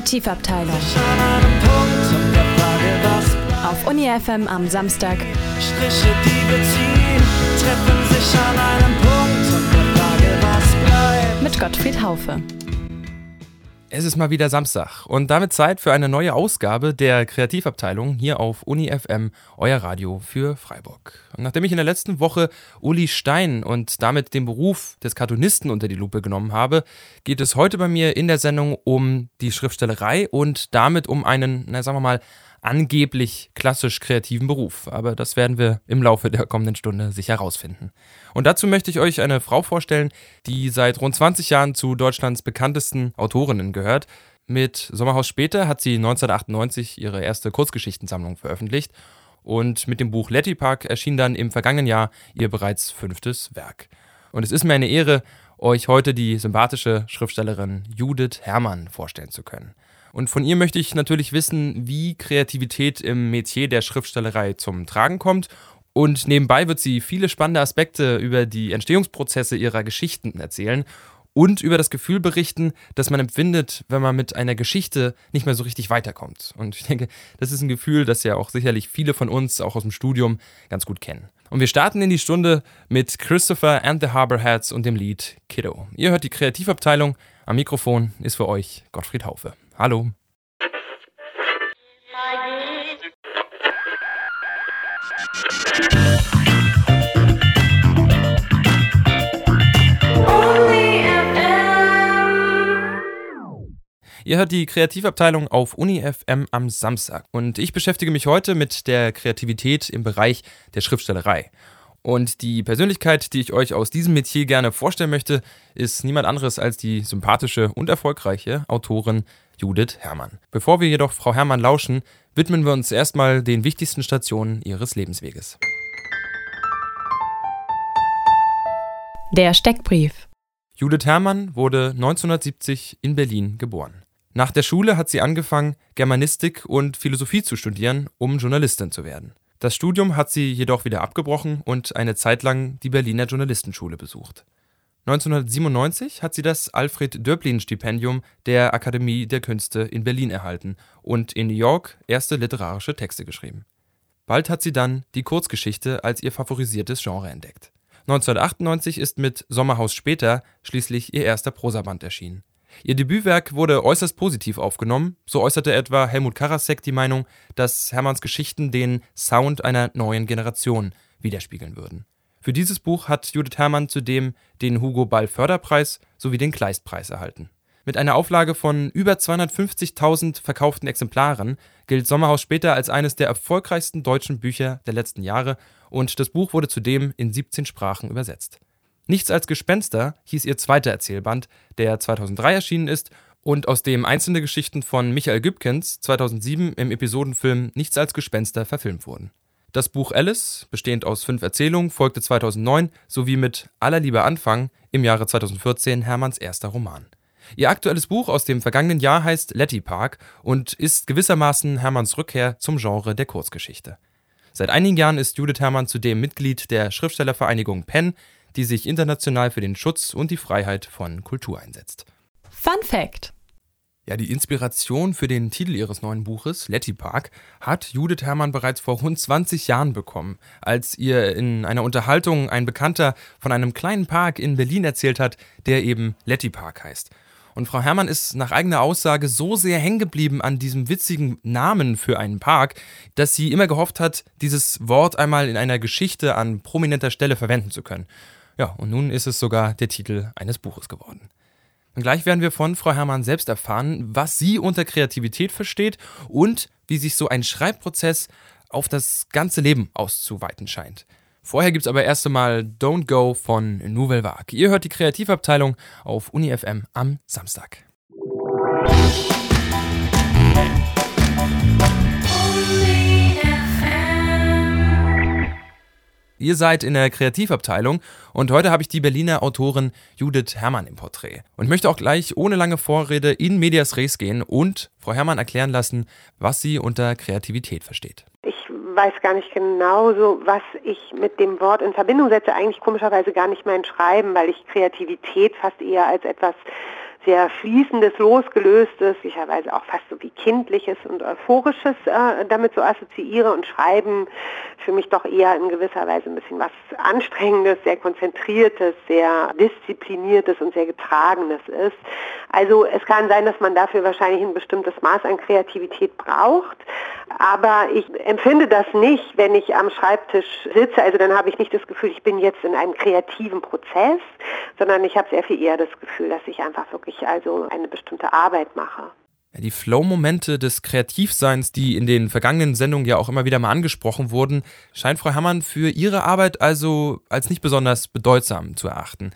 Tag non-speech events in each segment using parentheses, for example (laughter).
Kreativabteilung. Auf Uni FM am Samstag. Striche, die wir ziehen, treffen sich an einem Punkt und der Frage, was bleibt. Mit Gottfried Haufe. Es ist mal wieder Samstag und damit Zeit für eine neue Ausgabe der Kreativabteilung hier auf Uni FM, euer Radio für Freiburg. Und nachdem ich in der letzten Woche Uli Stein und damit den Beruf des Cartoonisten unter die Lupe genommen habe, geht es heute bei mir in der Sendung um die Schriftstellerei und damit um einen, na sagen wir mal, angeblich klassisch kreativen Beruf. Aber das werden wir im Laufe der kommenden Stunde sicher herausfinden. Und dazu möchte ich euch eine Frau vorstellen, die seit rund 20 Jahren zu Deutschlands bekanntesten Autorinnen gehört. Mit Sommerhaus später hat sie 1998 ihre erste Kurzgeschichtensammlung veröffentlicht und mit dem Buch Letty Park erschien dann im vergangenen Jahr ihr bereits fünftes Werk. Und es ist mir eine Ehre, euch heute die sympathische Schriftstellerin Judith Herrmann vorstellen zu können. Und von ihr möchte ich natürlich wissen, wie Kreativität im Metier der Schriftstellerei zum Tragen kommt. Und nebenbei wird sie viele spannende Aspekte über die Entstehungsprozesse ihrer Geschichten erzählen und über das Gefühl berichten, das man empfindet, wenn man mit einer Geschichte nicht mehr so richtig weiterkommt. Und ich denke, das ist ein Gefühl, das ja auch sicherlich viele von uns, auch aus dem Studium, ganz gut kennen. Und wir starten in die Stunde mit Christopher and the Harborheads und dem Lied Kiddo. Ihr hört die Kreativabteilung. Am Mikrofon ist für euch Gottfried Haufe. Hallo. Ihr hört die Kreativabteilung auf Uni FM am Samstag und ich beschäftige mich heute mit der Kreativität im Bereich der Schriftstellerei. Und die Persönlichkeit, die ich euch aus diesem Metier gerne vorstellen möchte, ist niemand anderes als die sympathische und erfolgreiche Autorin Judith Herrmann. Bevor wir jedoch Frau Herrmann lauschen, widmen wir uns erstmal den wichtigsten Stationen ihres Lebensweges. Der Steckbrief. Judith Herrmann wurde 1970 in Berlin geboren. Nach der Schule hat sie angefangen, Germanistik und Philosophie zu studieren, um Journalistin zu werden. Das Studium hat sie jedoch wieder abgebrochen und eine Zeit lang die Berliner Journalistenschule besucht. 1997 hat sie das Alfred-Döblin-Stipendium der Akademie der Künste in Berlin erhalten und in New York erste literarische Texte geschrieben. Bald hat sie dann die Kurzgeschichte als ihr favorisiertes Genre entdeckt. 1998 ist mit Sommerhaus später schließlich ihr erster Prosaband erschienen. Ihr Debütwerk wurde äußerst positiv aufgenommen, so äußerte etwa Helmut Karasek die Meinung, dass Hermanns Geschichten den Sound einer neuen Generation widerspiegeln würden. Für dieses Buch hat Judith Herrmann zudem den Hugo Ball Förderpreis sowie den Kleistpreis erhalten. Mit einer Auflage von über 250.000 verkauften Exemplaren gilt Sommerhaus später als eines der erfolgreichsten deutschen Bücher der letzten Jahre und das Buch wurde zudem in 17 Sprachen übersetzt. Nichts als Gespenster hieß ihr zweiter Erzählband, der 2003 erschienen ist und aus dem einzelne Geschichten von Michael Gübkens 2007 im Episodenfilm Nichts als Gespenster verfilmt wurden. Das Buch Alice, bestehend aus fünf Erzählungen, folgte 2009 sowie mit Aller Liebe Anfang im Jahre 2014 Hermanns erster Roman. Ihr aktuelles Buch aus dem vergangenen Jahr heißt Letty Park und ist gewissermaßen Hermanns Rückkehr zum Genre der Kurzgeschichte. Seit einigen Jahren ist Judith Hermann zudem Mitglied der Schriftstellervereinigung PEN, die sich international für den Schutz und die Freiheit von Kultur einsetzt. Fun Fact: ja, die Inspiration für den Titel ihres neuen Buches, Letty Park, hat Judith Herrmann bereits vor rund 20 Jahren bekommen, als ihr in einer Unterhaltung ein Bekannter von einem kleinen Park in Berlin erzählt hat, der eben Letty Park heißt. Und Frau Herrmann ist nach eigener Aussage so sehr hängen geblieben an diesem witzigen Namen für einen Park, dass sie immer gehofft hat, dieses Wort einmal in einer Geschichte an prominenter Stelle verwenden zu können. Ja, und nun ist es sogar der Titel eines Buches geworden. Und gleich werden wir von Frau Herrmann selbst erfahren, was sie unter Kreativität versteht und wie sich so ein Schreibprozess auf das ganze Leben auszuweiten scheint. Vorher gibt es aber erst einmal Don't Go von Nouvelle Vague. Ihr hört die Kreativabteilung auf UniFM am Samstag. Ihr seid in der Kreativabteilung und heute habe ich die Berliner Autorin Judith Herrmann im Porträt. Und möchte auch gleich ohne lange Vorrede in Medias Res gehen und Frau Herrmann erklären lassen, was sie unter Kreativität versteht. Ich weiß gar nicht genau so, was ich mit dem Wort in Verbindung setze. Eigentlich komischerweise gar nicht mein Schreiben, weil ich Kreativität fast eher als etwas sehr fließendes, losgelöstes, sicherweise auch fast so wie kindliches und euphorisches äh, damit so assoziiere und Schreiben für mich doch eher in gewisser Weise ein bisschen was Anstrengendes, sehr konzentriertes, sehr diszipliniertes und sehr getragenes ist. Also es kann sein, dass man dafür wahrscheinlich ein bestimmtes Maß an Kreativität braucht, aber ich empfinde das nicht, wenn ich am Schreibtisch sitze. Also dann habe ich nicht das Gefühl, ich bin jetzt in einem kreativen Prozess, sondern ich habe sehr viel eher das Gefühl, dass ich einfach wirklich also eine bestimmte Arbeit mache. Die Flow-Momente des Kreativseins, die in den vergangenen Sendungen ja auch immer wieder mal angesprochen wurden, scheint Frau Hammann für ihre Arbeit also als nicht besonders bedeutsam zu erachten.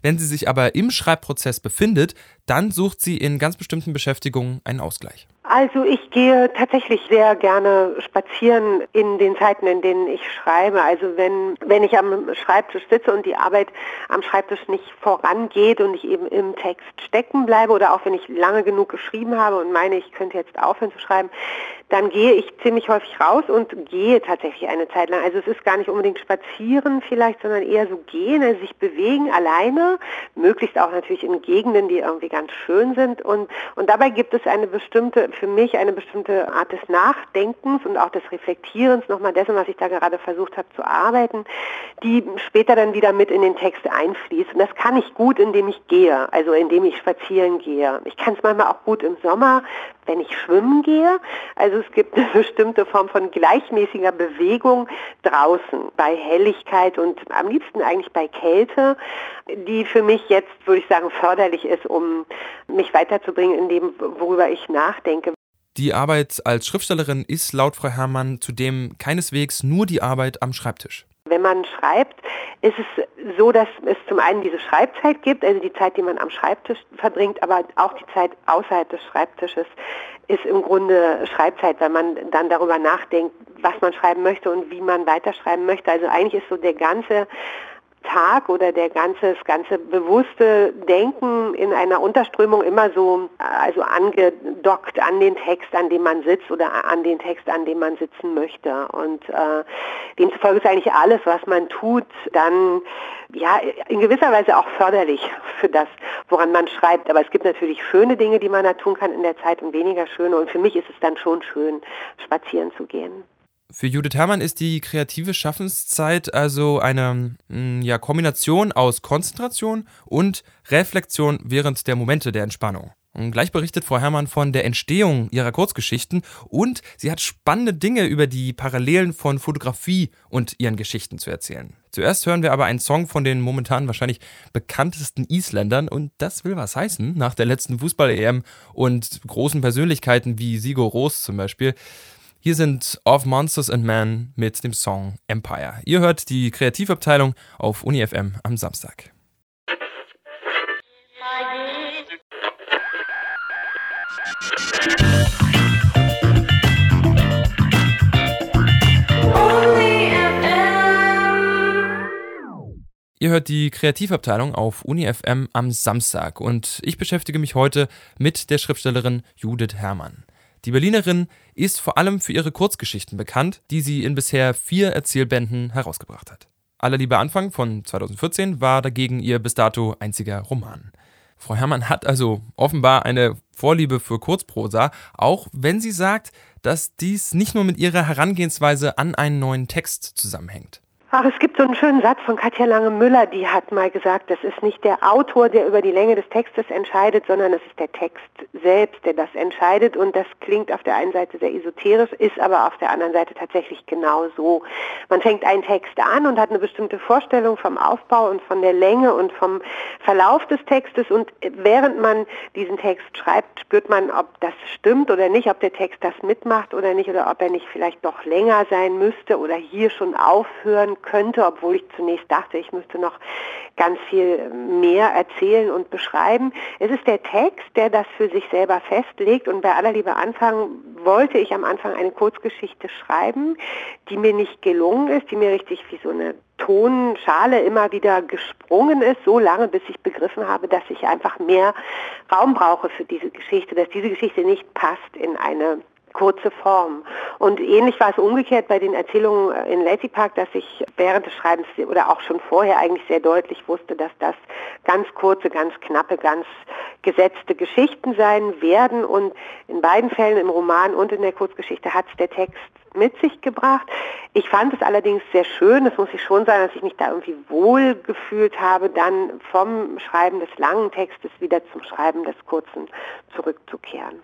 Wenn sie sich aber im Schreibprozess befindet, dann sucht sie in ganz bestimmten Beschäftigungen einen Ausgleich. Also ich gehe tatsächlich sehr gerne spazieren in den Zeiten, in denen ich schreibe. Also wenn, wenn ich am Schreibtisch sitze und die Arbeit am Schreibtisch nicht vorangeht und ich eben im Text stecken bleibe oder auch wenn ich lange genug geschrieben habe und meine, ich könnte jetzt aufhören zu schreiben, dann gehe ich ziemlich häufig raus und gehe tatsächlich eine Zeit lang. Also es ist gar nicht unbedingt spazieren vielleicht, sondern eher so gehen, also sich bewegen alleine, möglichst auch natürlich in Gegenden, die irgendwie ganz schön sind und, und dabei gibt es eine bestimmte für mich eine bestimmte Art des Nachdenkens und auch des Reflektierens nochmal dessen, was ich da gerade versucht habe zu arbeiten, die später dann wieder mit in den Text einfließt. Und das kann ich gut, indem ich gehe, also indem ich spazieren gehe. Ich kann es manchmal auch gut im Sommer, wenn ich schwimmen gehe. Also es gibt eine bestimmte Form von gleichmäßiger Bewegung draußen bei Helligkeit und am liebsten eigentlich bei Kälte, die für mich jetzt, würde ich sagen, förderlich ist, um mich weiterzubringen in dem, worüber ich nachdenke. Die Arbeit als Schriftstellerin ist laut Frau Herrmann zudem keineswegs nur die Arbeit am Schreibtisch. Wenn man schreibt, ist es so, dass es zum einen diese Schreibzeit gibt, also die Zeit, die man am Schreibtisch verbringt, aber auch die Zeit außerhalb des Schreibtisches ist im Grunde Schreibzeit, weil man dann darüber nachdenkt, was man schreiben möchte und wie man weiterschreiben möchte. Also eigentlich ist so der ganze Tag oder der ganze, das ganze bewusste Denken in einer Unterströmung immer so also angedockt an den Text, an dem man sitzt oder an den Text, an dem man sitzen möchte. Und äh, demzufolge ist eigentlich alles, was man tut, dann ja in gewisser Weise auch förderlich für das, woran man schreibt. Aber es gibt natürlich schöne Dinge, die man da tun kann in der Zeit und weniger schöne. Und für mich ist es dann schon schön, spazieren zu gehen. Für Judith Herrmann ist die kreative Schaffenszeit also eine mm, ja, Kombination aus Konzentration und Reflexion während der Momente der Entspannung. Und gleich berichtet Frau Herrmann von der Entstehung ihrer Kurzgeschichten und sie hat spannende Dinge über die Parallelen von Fotografie und ihren Geschichten zu erzählen. Zuerst hören wir aber einen Song von den momentan wahrscheinlich bekanntesten Isländern und das will was heißen nach der letzten Fußball-EM und großen Persönlichkeiten wie Sigur Ros zum Beispiel. Hier sind Of Monsters and Men mit dem Song Empire. Ihr hört die Kreativabteilung auf UniFM am Samstag. Ihr hört die Kreativabteilung auf UniFM am Samstag und ich beschäftige mich heute mit der Schriftstellerin Judith Herrmann. Die Berlinerin ist vor allem für ihre Kurzgeschichten bekannt, die sie in bisher vier Erzählbänden herausgebracht hat. Aller Liebe Anfang von 2014 war dagegen ihr bis dato einziger Roman. Frau Herrmann hat also offenbar eine Vorliebe für Kurzprosa, auch wenn sie sagt, dass dies nicht nur mit ihrer Herangehensweise an einen neuen Text zusammenhängt. Ach, es gibt so einen schönen Satz von Katja Lange-Müller, die hat mal gesagt, das ist nicht der Autor, der über die Länge des Textes entscheidet, sondern es ist der Text selbst, der das entscheidet. Und das klingt auf der einen Seite sehr esoterisch, ist aber auf der anderen Seite tatsächlich genau so. Man fängt einen Text an und hat eine bestimmte Vorstellung vom Aufbau und von der Länge und vom Verlauf des Textes. Und während man diesen Text schreibt, spürt man, ob das stimmt oder nicht, ob der Text das mitmacht oder nicht, oder ob er nicht vielleicht noch länger sein müsste oder hier schon aufhören könnte, obwohl ich zunächst dachte, ich müsste noch ganz viel mehr erzählen und beschreiben. Es ist der Text, der das für sich selber festlegt und bei aller Liebe Anfang wollte ich am Anfang eine Kurzgeschichte schreiben, die mir nicht gelungen ist, die mir richtig wie so eine Tonschale immer wieder gesprungen ist, so lange, bis ich begriffen habe, dass ich einfach mehr Raum brauche für diese Geschichte, dass diese Geschichte nicht passt in eine kurze Form. Und ähnlich war es umgekehrt bei den Erzählungen in Lazy Park, dass ich während des Schreibens oder auch schon vorher eigentlich sehr deutlich wusste, dass das ganz kurze, ganz knappe, ganz gesetzte Geschichten sein werden. Und in beiden Fällen, im Roman und in der Kurzgeschichte, hat es der Text mit sich gebracht. Ich fand es allerdings sehr schön, das muss ich schon sagen, dass ich mich da irgendwie wohl gefühlt habe, dann vom Schreiben des langen Textes wieder zum Schreiben des kurzen zurückzukehren.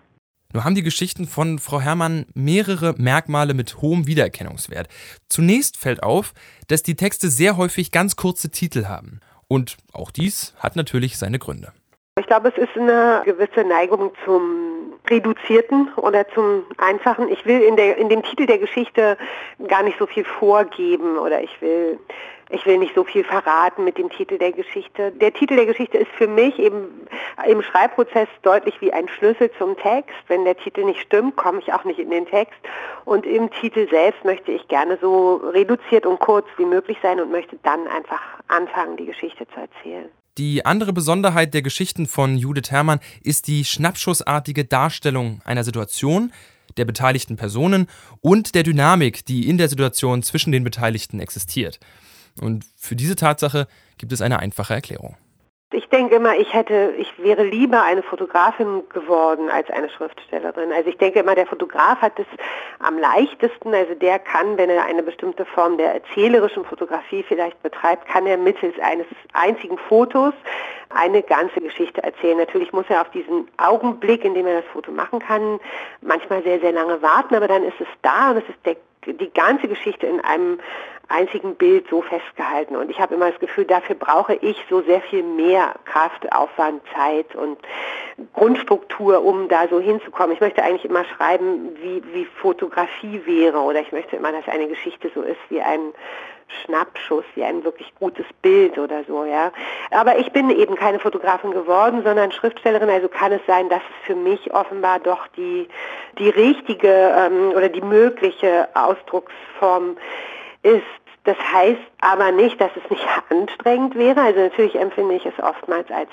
Nur haben die Geschichten von Frau Herrmann mehrere Merkmale mit hohem Wiedererkennungswert. Zunächst fällt auf, dass die Texte sehr häufig ganz kurze Titel haben. Und auch dies hat natürlich seine Gründe. Ich glaube, es ist eine gewisse Neigung zum Reduzierten oder zum Einfachen. Ich will in, der, in dem Titel der Geschichte gar nicht so viel vorgeben oder ich will ich will nicht so viel verraten mit dem Titel der Geschichte. Der Titel der Geschichte ist für mich eben im Schreibprozess deutlich wie ein Schlüssel zum Text. Wenn der Titel nicht stimmt, komme ich auch nicht in den Text. Und im Titel selbst möchte ich gerne so reduziert und kurz wie möglich sein und möchte dann einfach anfangen, die Geschichte zu erzählen. Die andere Besonderheit der Geschichten von Judith Herrmann ist die schnappschussartige Darstellung einer Situation, der beteiligten Personen und der Dynamik, die in der Situation zwischen den Beteiligten existiert. Und für diese Tatsache gibt es eine einfache Erklärung. Ich denke immer, ich hätte, ich wäre lieber eine Fotografin geworden als eine Schriftstellerin. Also ich denke immer, der Fotograf hat es am leichtesten, also der kann, wenn er eine bestimmte Form der erzählerischen Fotografie vielleicht betreibt, kann er mittels eines einzigen Fotos eine ganze Geschichte erzählen. Natürlich muss er auf diesen Augenblick, in dem er das Foto machen kann, manchmal sehr, sehr lange warten, aber dann ist es da und es ist der die ganze Geschichte in einem einzigen Bild so festgehalten. Und ich habe immer das Gefühl, dafür brauche ich so sehr viel mehr Kraft, Aufwand, Zeit und Grundstruktur, um da so hinzukommen. Ich möchte eigentlich immer schreiben, wie, wie Fotografie wäre oder ich möchte immer, dass eine Geschichte so ist wie ein Schnappschuss, wie ein wirklich gutes Bild oder so, ja. Aber ich bin eben keine Fotografin geworden, sondern Schriftstellerin, also kann es sein, dass es für mich offenbar doch die, die richtige ähm, oder die mögliche Ausdrucksform ist. Das heißt aber nicht, dass es nicht anstrengend wäre. Also natürlich empfinde ich es oftmals als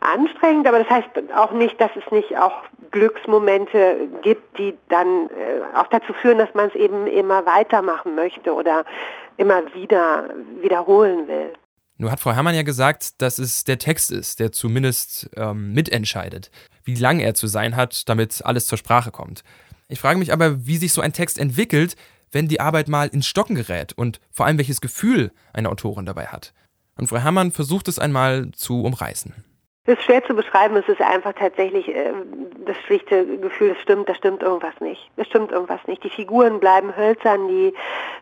anstrengend, aber das heißt auch nicht, dass es nicht auch Glücksmomente gibt, die dann äh, auch dazu führen, dass man es eben immer weitermachen möchte oder immer wieder wiederholen will. Nur hat Frau Herrmann ja gesagt, dass es der Text ist, der zumindest ähm, mitentscheidet, wie lang er zu sein hat, damit alles zur Sprache kommt. Ich frage mich aber, wie sich so ein Text entwickelt, wenn die Arbeit mal ins Stocken gerät und vor allem welches Gefühl eine Autorin dabei hat. Und Frau Herrmann versucht es einmal zu umreißen. Das ist schwer zu beschreiben, es ist einfach tatsächlich äh, das schlichte Gefühl, es stimmt, da stimmt irgendwas nicht. Es stimmt irgendwas nicht. Die Figuren bleiben hölzern, die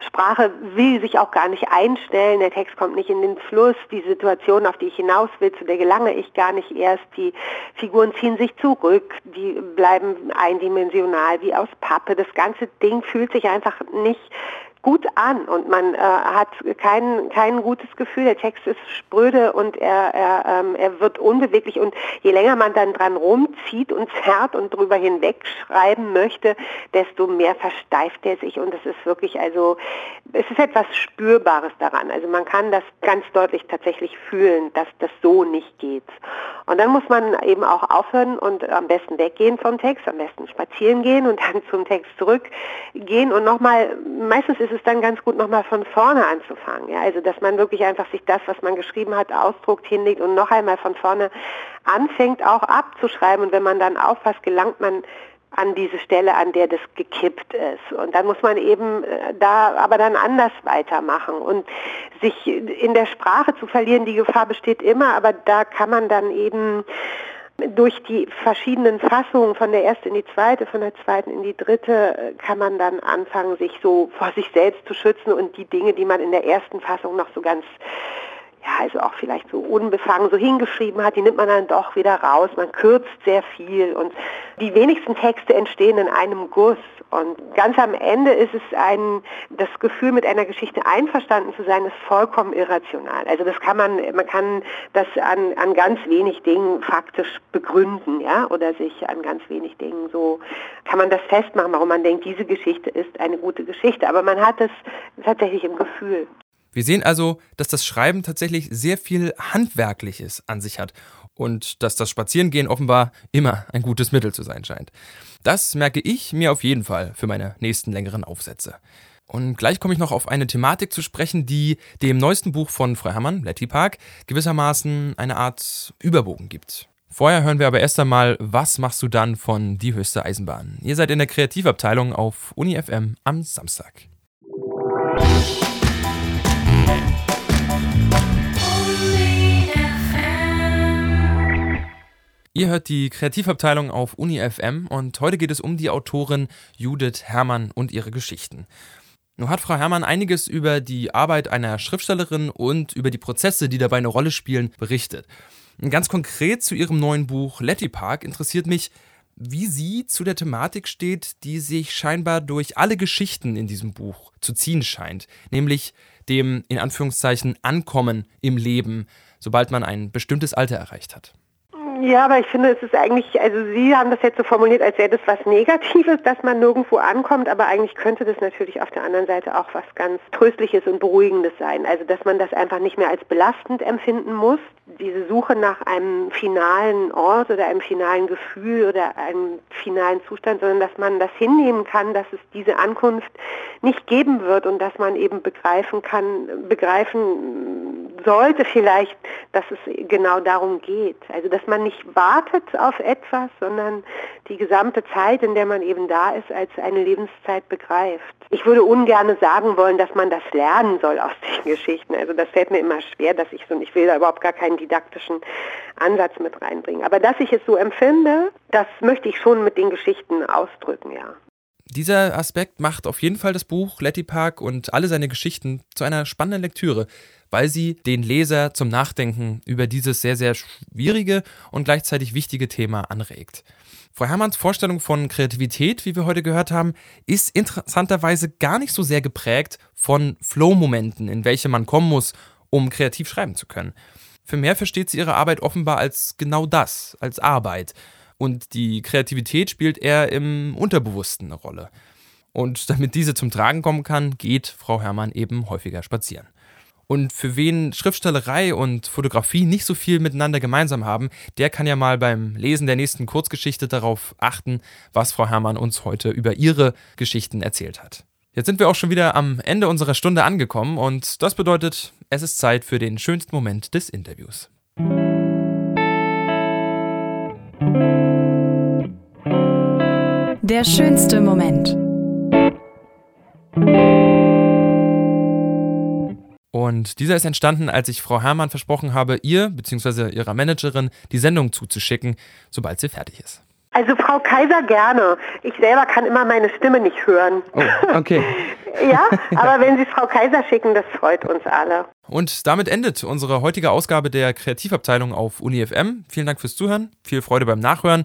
Sprache will sich auch gar nicht einstellen, der Text kommt nicht in den Fluss, die Situation, auf die ich hinaus will, zu der gelange ich gar nicht erst. Die Figuren ziehen sich zurück, die bleiben eindimensional wie aus Pappe. Das ganze Ding fühlt sich einfach nicht gut an und man äh, hat kein, kein gutes Gefühl. Der Text ist spröde und er, er, ähm, er wird unbeweglich und je länger man dann dran rumzieht und zerrt und drüber hinweg schreiben möchte, desto mehr versteift er sich und es ist wirklich also, es ist etwas Spürbares daran. Also man kann das ganz deutlich tatsächlich fühlen, dass das so nicht geht. Und dann muss man eben auch aufhören und am besten weggehen vom Text, am besten spazieren gehen und dann (laughs) zum Text zurückgehen und nochmal, meistens ist es dann ganz gut, nochmal von vorne anzufangen. Ja? Also dass man wirklich einfach sich das, was man geschrieben hat, ausdruckt, hinlegt und noch einmal von vorne anfängt auch abzuschreiben. Und wenn man dann aufpasst, gelangt man an diese Stelle, an der das gekippt ist. Und dann muss man eben äh, da aber dann anders weitermachen. Und sich in der Sprache zu verlieren, die Gefahr besteht immer, aber da kann man dann eben durch die verschiedenen Fassungen von der ersten in die zweite, von der zweiten in die dritte, äh, kann man dann anfangen, sich so vor sich selbst zu schützen und die Dinge, die man in der ersten Fassung noch so ganz ja, also auch vielleicht so unbefangen so hingeschrieben hat, die nimmt man dann doch wieder raus. Man kürzt sehr viel und die wenigsten Texte entstehen in einem Guss. Und ganz am Ende ist es ein, das Gefühl, mit einer Geschichte einverstanden zu sein, ist vollkommen irrational. Also das kann man, man kann das an, an ganz wenig Dingen faktisch begründen, ja, oder sich an ganz wenig Dingen so, kann man das festmachen, warum man denkt, diese Geschichte ist eine gute Geschichte. Aber man hat es tatsächlich im Gefühl. Wir sehen also, dass das Schreiben tatsächlich sehr viel Handwerkliches an sich hat und dass das Spazierengehen offenbar immer ein gutes Mittel zu sein scheint. Das merke ich mir auf jeden Fall für meine nächsten längeren Aufsätze. Und gleich komme ich noch auf eine Thematik zu sprechen, die dem neuesten Buch von Frau Herrmann, Letty Park, gewissermaßen eine Art Überbogen gibt. Vorher hören wir aber erst einmal, was machst du dann von Die höchste Eisenbahn? Ihr seid in der Kreativabteilung auf Uni FM am Samstag. Ihr hört die Kreativabteilung auf Uni FM und heute geht es um die Autorin Judith Herrmann und ihre Geschichten. Nun hat Frau Herrmann einiges über die Arbeit einer Schriftstellerin und über die Prozesse, die dabei eine Rolle spielen, berichtet. Ganz konkret zu ihrem neuen Buch Letty Park interessiert mich, wie sie zu der Thematik steht, die sich scheinbar durch alle Geschichten in diesem Buch zu ziehen scheint, nämlich dem in Anführungszeichen Ankommen im Leben, sobald man ein bestimmtes Alter erreicht hat. Ja, aber ich finde, es ist eigentlich, also Sie haben das jetzt so formuliert, als wäre das was Negatives, dass man nirgendwo ankommt, aber eigentlich könnte das natürlich auf der anderen Seite auch was ganz Tröstliches und Beruhigendes sein. Also, dass man das einfach nicht mehr als belastend empfinden muss, diese Suche nach einem finalen Ort oder einem finalen Gefühl oder einem finalen Zustand, sondern dass man das hinnehmen kann, dass es diese Ankunft nicht geben wird und dass man eben begreifen kann, begreifen sollte vielleicht, dass es genau darum geht. Also, dass man nicht wartet auf etwas, sondern die gesamte Zeit, in der man eben da ist, als eine Lebenszeit begreift. Ich würde ungern sagen wollen, dass man das lernen soll aus (laughs) den Geschichten. Also das fällt mir immer schwer, dass ich so, ich will da überhaupt gar keinen didaktischen Ansatz mit reinbringen. Aber dass ich es so empfinde, das möchte ich schon mit den Geschichten ausdrücken, ja. Dieser Aspekt macht auf jeden Fall das Buch Letty Park und alle seine Geschichten zu einer spannenden Lektüre weil sie den Leser zum Nachdenken über dieses sehr, sehr schwierige und gleichzeitig wichtige Thema anregt. Frau Herrmanns Vorstellung von Kreativität, wie wir heute gehört haben, ist interessanterweise gar nicht so sehr geprägt von Flow-Momenten, in welche man kommen muss, um kreativ schreiben zu können. Für mehr versteht sie ihre Arbeit offenbar als genau das, als Arbeit. Und die Kreativität spielt eher im Unterbewussten eine Rolle. Und damit diese zum Tragen kommen kann, geht Frau Herrmann eben häufiger spazieren. Und für wen Schriftstellerei und Fotografie nicht so viel miteinander gemeinsam haben, der kann ja mal beim Lesen der nächsten Kurzgeschichte darauf achten, was Frau Herrmann uns heute über ihre Geschichten erzählt hat. Jetzt sind wir auch schon wieder am Ende unserer Stunde angekommen und das bedeutet, es ist Zeit für den schönsten Moment des Interviews. Der schönste Moment. Und dieser ist entstanden, als ich Frau Herrmann versprochen habe, ihr bzw. ihrer Managerin die Sendung zuzuschicken, sobald sie fertig ist. Also Frau Kaiser gerne. Ich selber kann immer meine Stimme nicht hören. Oh, okay. (laughs) ja, aber wenn Sie Frau Kaiser schicken, das freut uns alle. Und damit endet unsere heutige Ausgabe der Kreativabteilung auf UniFM. Vielen Dank fürs Zuhören, viel Freude beim Nachhören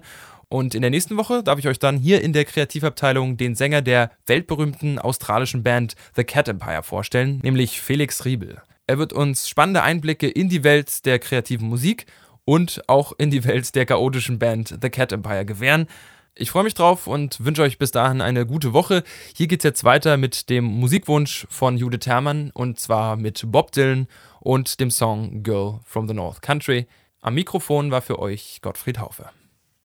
und in der nächsten Woche darf ich euch dann hier in der Kreativabteilung den Sänger der weltberühmten australischen Band The Cat Empire vorstellen, nämlich Felix Riebel. Er wird uns spannende Einblicke in die Welt der kreativen Musik und auch in die Welt der chaotischen Band The Cat Empire gewähren. Ich freue mich drauf und wünsche euch bis dahin eine gute Woche. Hier geht es jetzt weiter mit dem Musikwunsch von Judith Herrmann und zwar mit Bob Dylan und dem Song Girl from the North Country. Am Mikrofon war für euch Gottfried Haufe.